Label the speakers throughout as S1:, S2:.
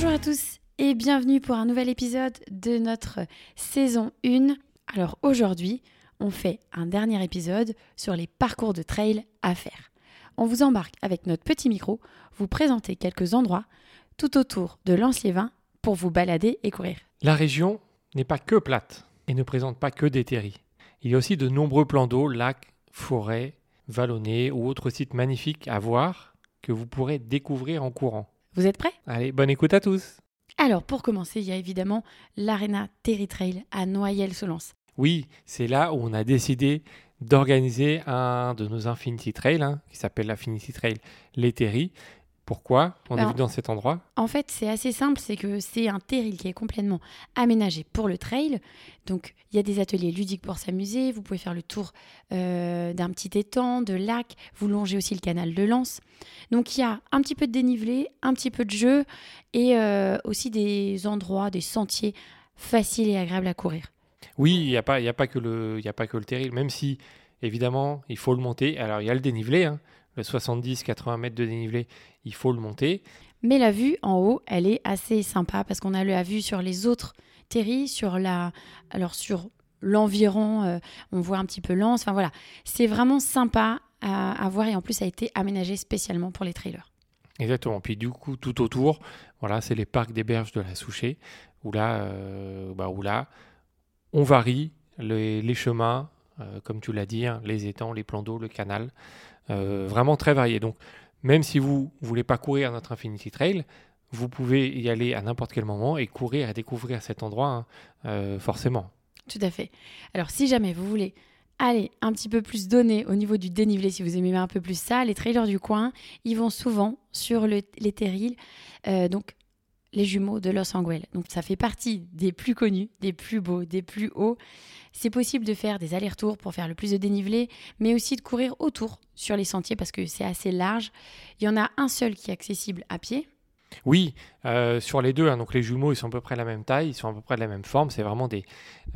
S1: Bonjour à tous et bienvenue pour un nouvel épisode de notre saison 1. Alors aujourd'hui, on fait un dernier épisode sur les parcours de trail à faire. On vous embarque avec notre petit micro, vous présenter quelques endroits tout autour de Lens-les-Vins pour vous balader et courir.
S2: La région n'est pas que plate et ne présente pas que des terris. Il y a aussi de nombreux plans d'eau, lacs, forêts, vallonnés ou autres sites magnifiques à voir que vous pourrez découvrir en courant.
S1: Vous êtes prêts?
S2: Allez, bonne écoute à tous
S1: Alors pour commencer, il y a évidemment l'Arena Terry Trail à Noyelles-Solence.
S2: Oui, c'est là où on a décidé d'organiser un de nos Infinity Trail, hein, qui s'appelle l'Infinity Trail Les Terry. Pourquoi on est
S1: Alors,
S2: venu dans cet endroit?
S1: En fait, c'est assez simple, c'est que c'est un terril qui est complètement aménagé pour le trail. Donc, il y a des ateliers ludiques pour s'amuser. Vous pouvez faire le tour euh, d'un petit étang, de lac. Vous longez aussi le canal de Lens. Donc, il y a un petit peu de dénivelé, un petit peu de jeu et euh, aussi des endroits, des sentiers faciles et agréables à courir.
S2: Oui, il n'y a, pas- y a, pas que le- y a pas que le terril, même si, évidemment, il faut le monter. Alors, il y a le dénivelé, hein, le 70-80 mètres de dénivelé, il faut le monter.
S1: Mais la vue en haut, elle est assez sympa parce qu'on a la vue sur les autres terris, sur la, alors sur l'environ, euh, on voit un petit peu Lens. Enfin voilà, c'est vraiment sympa à, à voir et en plus ça a été aménagé spécialement pour les trailers.
S2: Exactement. Puis du coup, tout autour, voilà, c'est les parcs des berges de la Souchet, où là, euh, bah, où là on varie les, les chemins, euh, comme tu l'as dit, hein, les étangs, les plans d'eau, le canal, euh, vraiment très varié. Donc, même si vous ne voulez pas courir notre Infinity Trail, vous pouvez y aller à n'importe quel moment et courir et découvrir cet endroit, hein, euh, forcément.
S1: Tout à fait. Alors si jamais vous voulez aller un petit peu plus donner au niveau du dénivelé, si vous aimez un peu plus ça, les trailers du coin, ils vont souvent sur le- les terrils, euh, donc les jumeaux de Los Angeles. Donc ça fait partie des plus connus, des plus beaux, des plus hauts. C'est possible de faire des allers-retours pour faire le plus de dénivelé, mais aussi de courir autour sur les sentiers parce que c'est assez large. Il y en a un seul qui est accessible à pied.
S2: Oui, euh, sur les deux, hein, donc les jumeaux, ils sont à peu près de la même taille, ils sont à peu près de la même forme. C'est vraiment des,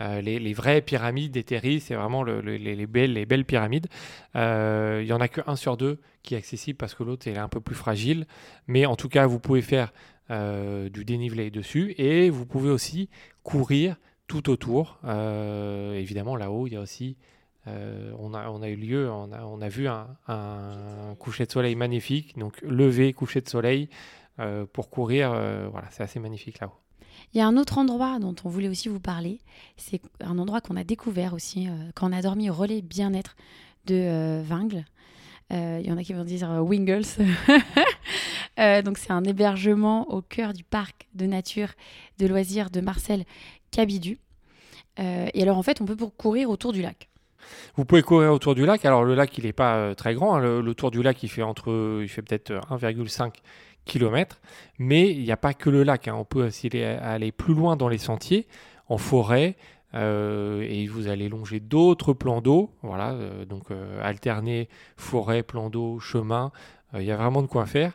S2: euh, les, vraies pyramides des terris, c'est vraiment le- le- les, les belles, les belles pyramides. Euh, Il y en a qu'un sur deux qui est accessible parce que l'autre est un peu plus fragile. Mais en tout cas, vous pouvez faire euh, du dénivelé dessus et vous pouvez aussi courir tout autour. Euh, évidemment, là-haut, il y a aussi euh, on, a, eu lieu, on a, vu un, un coucher de soleil magnifique, donc lever, coucher de soleil pour courir. voilà, c'est assez magnifique là-haut.
S1: Il y a un autre endroit dont on voulait aussi vous parler. C'est un endroit qu'on a découvert aussi quand on a dormi au relais bien-être de Vingles. Il y en a qui vont dire Wingles. Euh, donc c'est un hébergement au cœur du parc de nature de loisirs de Marcel Cabidu. Euh, et alors en fait, on peut courir autour du lac.
S2: Vous pouvez courir autour du lac. Alors le lac, il n'est pas euh, très grand. hein. Le, tour du lac, il fait entre, il fait peut-être euh, 1,5 km. Mais il n'y a pas que le lac. hein. On peut aussi aller, aller plus loin dans les sentiers, en forêt. et vous allez longer d'autres plans d'eau. Voilà, donc alterner forêt, plan d'eau, chemin. Il y a vraiment de quoi faire.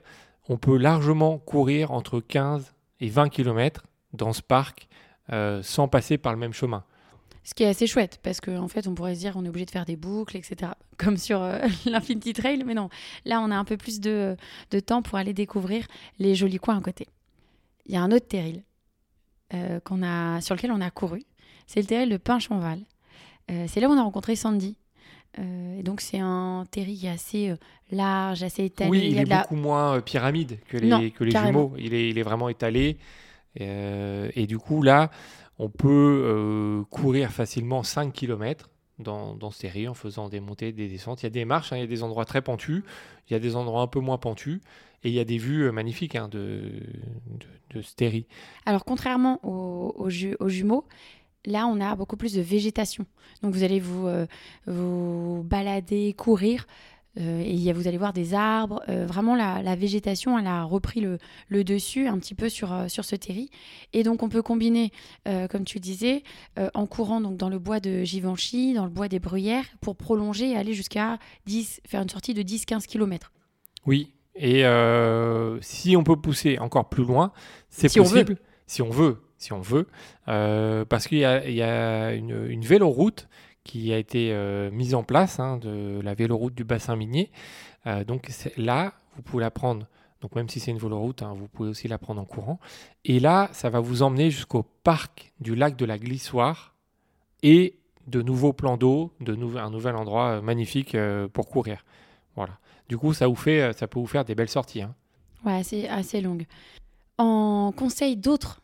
S2: On peut largement courir entre 15 et 20 km dans ce parc euh, sans passer par le même chemin.
S1: Ce qui est assez chouette parce qu'en en fait, on pourrait se dire on est obligé de faire des boucles, etc. Comme sur euh, l'Infinity Trail, mais non. Là, on a un peu plus de, de temps pour aller découvrir les jolis coins à côté. Il y a un autre terril euh, qu'on a, sur lequel on a couru. C'est le terril de Pinchonval. Euh, c'est là où on a rencontré Sandy. Euh, et donc, c'est un terril qui est assez euh, large, assez étalé.
S2: Oui,
S1: il
S2: est
S1: la-
S2: beaucoup moins euh, pyramide que les,
S1: Non,
S2: que les jumeaux. Il est, il est vraiment étalé. Et du coup, là, on peut courir facilement 5 km dans, dans ce terrier en faisant des montées, des descentes. Il y a des marches, hein, il y a des endroits très pentus, il y a des endroits un peu moins pentus. Et il y a des vues magnifiques hein, de, de, de ce terrier.
S1: Alors, contrairement aux, aux ju- aux jumeaux, là, on a beaucoup plus de végétation. Donc, vous allez vous, euh, vous balader, courir, euh, et vous allez voir des arbres. Euh, vraiment, la, la végétation, elle a repris le, le dessus un petit peu sur, sur ce terri. Et donc, on peut combiner, euh, comme tu disais, en courant donc, dans le bois de Givenchy, dans le bois des Bruyères, pour prolonger et aller jusqu'à 10, faire une sortie de 10-15 km.
S2: Oui, et si on peut pousser encore plus loin, c'est
S1: Si on veut.
S2: possible. Si on veut, si on veut, euh, parce qu'il y a, une, véloroute qui a été euh, mise en place, hein, de la véloroute du bassin minier. Euh, donc là, vous pouvez la prendre Donc même si c'est une véloroute, hein, vous pouvez aussi la prendre en courant. Et là, ça va vous emmener jusqu'au parc du lac de la Glissoire et de nouveaux plans d'eau, de un nouvel endroit magnifique pour courir. Voilà. Du coup, ça, vous fait, ça peut vous faire des belles sorties. Hein.
S1: Ouais, c'est assez longue. En conseil d'autres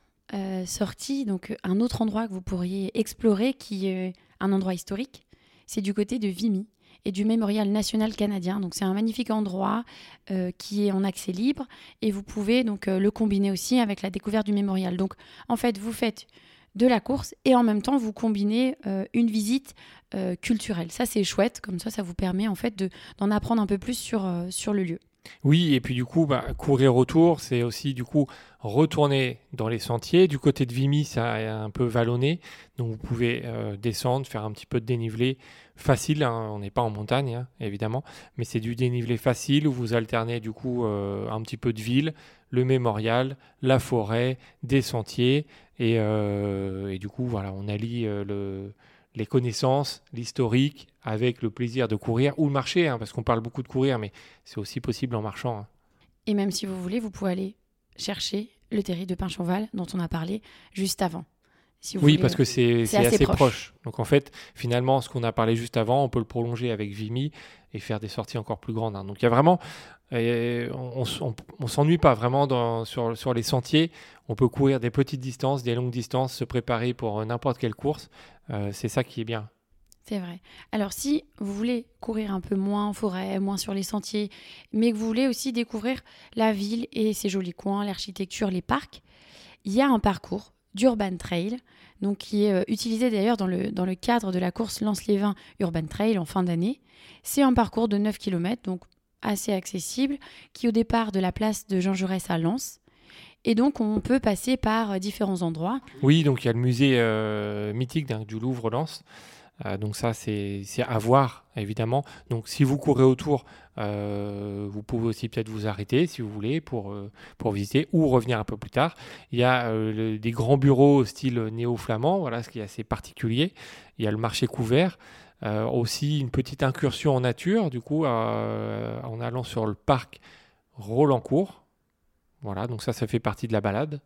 S1: sorties, donc un autre endroit que vous pourriez explorer, qui est un endroit historique, c'est du côté de Vimy et du Mémorial national canadien. Donc c'est un magnifique endroit qui est en accès libre et vous pouvez donc le combiner aussi avec la découverte du mémorial. Donc en fait, vous faites de la course et en même temps vous combinez euh, une visite euh, culturelle. Ça c'est chouette, comme ça ça vous permet en fait d'en apprendre un peu plus sur, euh, sur le lieu.
S2: Oui, et puis du coup, bah, courir autour, c'est aussi du coup retourner dans les sentiers. Du côté de Vimy, ça est un peu vallonné, donc vous pouvez descendre, faire un petit peu de dénivelé facile. Hein. On n'est pas en montagne, hein, évidemment, mais c'est du dénivelé facile où vous alternez du coup un petit peu de ville, le mémorial, la forêt, des sentiers, euh, et, du coup, voilà, on allie euh, le, les connaissances, l'historique, avec le plaisir de courir ou marcher, hein, parce qu'on parle beaucoup de courir, mais c'est aussi possible en marchant. Hein.
S1: Et même si vous voulez, vous pouvez aller chercher le terri de Pinchonval dont on a parlé juste avant.
S2: Oui, parce que c'est assez, proche. Donc en fait, finalement, ce qu'on a parlé juste avant, on peut le prolonger avec Vimy et faire des sorties encore plus grandes. Hein. Donc il y a vraiment, on, ne s'ennuie pas vraiment dans, sur, sur, les sentiers. On peut courir des petites distances, des longues distances, se préparer pour n'importe quelle course. Euh, c'est ça qui est bien.
S1: C'est vrai. Alors si vous voulez courir un peu moins en forêt, moins sur les sentiers, mais que vous voulez aussi découvrir la ville et ses jolis coins, l'architecture, les parcs, il y a un parcours d'Urban Trail, donc qui est euh, utilisé d'ailleurs dans le, dans le cadre de la course Lance-les-Vins Urban Trail en fin d'année. C'est un parcours de 9 km, donc assez accessible, qui au départ de la place de Jean Jaurès à Lens. Et donc, on peut passer par euh, différents endroits.
S2: Oui, donc il y a le musée euh, mythique du Louvre-Lens. Euh, donc ça, c'est à voir, évidemment. Donc si vous courez autour, vous pouvez aussi peut-être vous arrêter, si vous voulez, pour, pour visiter ou revenir un peu plus tard. Il y a des grands bureaux style néo-flamand, voilà, ce qui est assez particulier. Il y a le marché couvert. Euh, aussi une petite incursion en nature, du coup, euh, en allant sur le parc Rolandcourt. Voilà, donc ça, ça fait partie de la balade.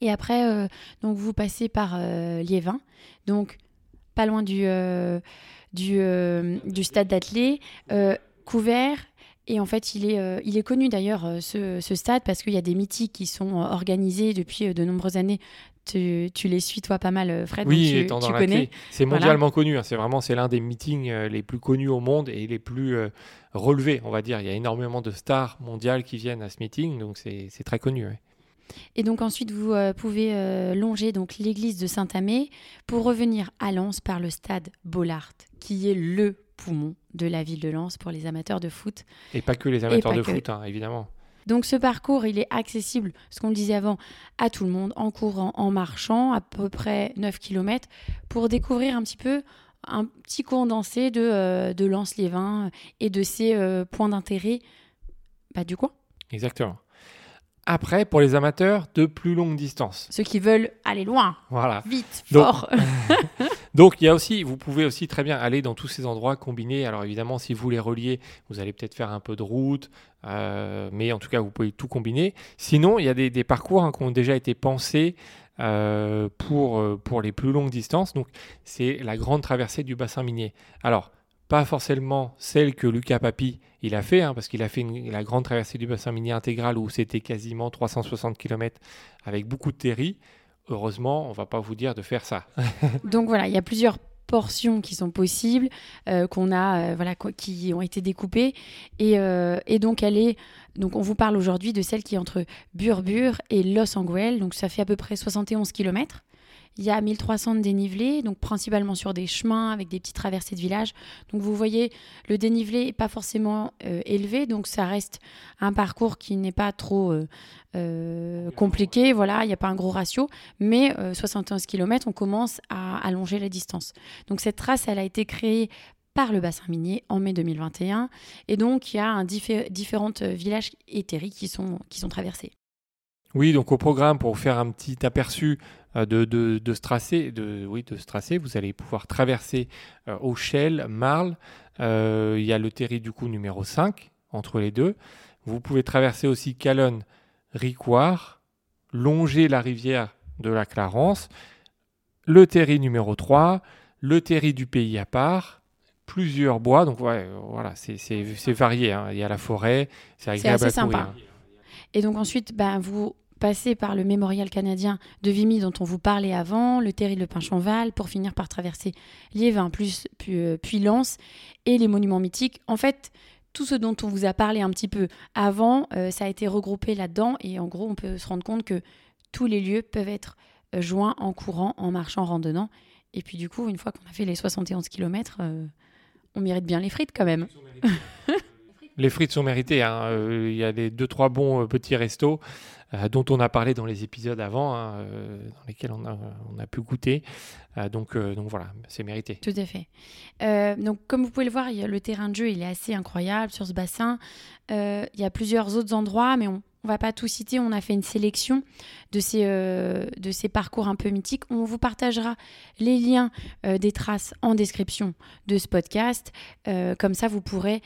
S1: Et après, euh, donc vous passez par Liévin, donc pas loin du, du, du, stade d'athlée, couvert. Et en fait, il est, il est connu d'ailleurs, ce, ce, stade, parce qu'il y a des mythiques qui sont organisés depuis de nombreuses années tu, les suis toi pas mal, euh, Fred.
S2: Oui,
S1: tu,
S2: étant dans connais. C'est mondialement connu. Hein. C'est vraiment c'est l'un des meetings euh, les plus connus au monde et les plus euh, relevés, on va dire. Il y a énormément de stars mondiales qui viennent à ce meeting, donc c'est très connu.
S1: Et donc ensuite, vous pouvez longer donc l'église de Saint-Amé pour revenir à Lens par le stade Bollard, qui est le poumon de la ville de Lens pour les amateurs de foot.
S2: Et pas que les amateurs de foot, hein, évidemment.
S1: Donc ce parcours, il est accessible, ce qu'on disait avant, à tout le monde, en courant, en marchant, à peu près 9 km, pour découvrir un petit peu un petit condensé de, euh, de Lance-les-Vins et de ses euh, points d'intérêt bah, du coin.
S2: Exactement. Après, pour les amateurs de plus longue distance.
S1: Ceux qui veulent aller loin.
S2: Voilà.
S1: Vite, fort.
S2: Donc, il y a aussi, vous pouvez aussi très bien aller dans tous ces endroits combinés. Alors, évidemment, si vous les reliez, vous allez peut-être faire un peu de route, euh, mais en tout cas, vous pouvez tout combiner. Sinon, il y a des, parcours hein, qui ont déjà été pensés euh, pour, euh, pour les plus longues distances. Donc, c'est la grande traversée du bassin minier. Alors, pas forcément celle que Lucas Papi il a fait, hein, parce qu'il a fait la grande traversée du bassin minier intégral où c'était quasiment 360 km avec beaucoup de terri. Heureusement, on va pas vous dire de faire ça.
S1: Donc voilà, il y a plusieurs portions qui sont possibles, euh, qu'on a, euh, voilà, qui ont été découpées, et, euh, et, donc elle est, donc on vous parle aujourd'hui de celle qui est entre Burbur et Los Angeles, donc ça fait à peu près 71 km. Il y a 1300 de dénivelé, donc principalement sur des chemins avec des petites traversées de villages. Donc vous voyez, le dénivelé n'est pas forcément euh, élevé, donc ça reste un parcours qui n'est pas trop euh, euh, compliqué. Voilà, il n'y a pas un gros ratio, mais 71 km, on commence à allonger la distance. Donc cette trace, elle a été créée par le bassin minier en mai 2021. Et donc, il y a différents villages éthériques qui sont, qui sont traversés.
S2: Oui, donc au programme, pour faire un petit aperçu euh, de, de, de, ce tracé, de, oui, de ce tracé, vous allez pouvoir traverser euh, Auchel, Marle. Euh, il y a le terri du coup numéro 5 entre les deux. Vous pouvez traverser aussi Calonne, Ricoire, longer la rivière de la Clarence, le terri numéro 3, le terri du pays à part, plusieurs bois. Donc ouais, voilà, c'est varié. Hein. Il y a la forêt, c'est agréable
S1: assez sympa. Et donc ensuite, ben, vous passez par le mémorial canadien de Vimy dont on vous parlait avant, le terri de Pinchanval, pour finir par traverser Liévin, plus, puis, euh, Lens, et les monuments mythiques. En fait, tout ce dont on vous a parlé un petit peu avant, euh, ça a été regroupé là-dedans, et en gros, on peut se rendre compte que tous les lieux peuvent être euh, joints en courant, en marchant, en randonnant. Et puis du coup, une fois qu'on a fait les 71 km, on mérite bien les frites quand même.
S2: les frites sont méritées. Hein. Il y a des deux trois bons petits restos. Euh, dont on a parlé dans les épisodes avant, hein, euh, dans lesquels on a, on a pu goûter. Euh, donc, donc voilà, c'est mérité.
S1: Tout à fait. donc comme vous pouvez le voir, le terrain de jeu il est assez incroyable sur ce bassin. il y a plusieurs autres endroits, mais on ne va pas tout citer. On a fait une sélection de ces, de ces parcours un peu mythiques. On vous partagera les liens des traces en description de ce podcast. comme ça, vous pourrez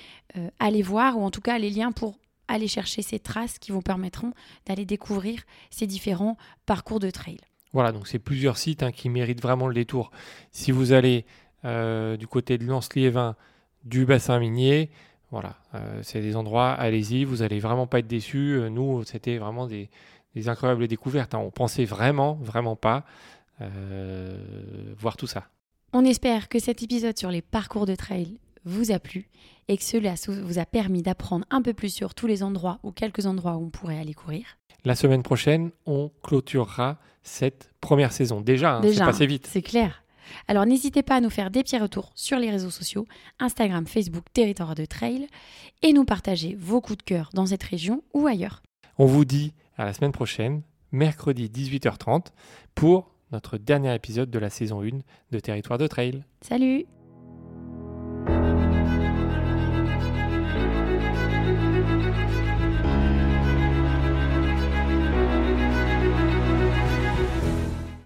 S1: aller voir, ou en tout cas les liens pour aller chercher ces traces qui vous permettront d'aller découvrir ces différents parcours de trail.
S2: Voilà, donc c'est plusieurs sites hein, qui méritent vraiment le détour. Si vous allez euh, du côté de Lens-Liévin, du bassin minier, voilà, euh, c'est des endroits, allez-y, vous allez vraiment pas être déçus. Euh, nous, c'était vraiment des, incroyables découvertes. Hein. On pensait vraiment, vraiment pas voir tout ça.
S1: On espère que cet épisode sur les parcours de trail vous a plu et que cela vous a permis d'apprendre un peu plus sur tous les endroits ou quelques endroits où on pourrait aller courir.
S2: La semaine prochaine, on clôturera cette première saison. Déjà, hein, c'est passé vite.
S1: C'est clair. Alors n'hésitez pas à nous faire des petits retours sur les réseaux sociaux, Instagram, Facebook, Territoire de Trail, et nous partager vos coups de cœur dans cette région ou ailleurs.
S2: On vous dit à la semaine prochaine, mercredi 18h30, pour notre dernier épisode de la saison 1 de Territoire de Trail.
S1: Salut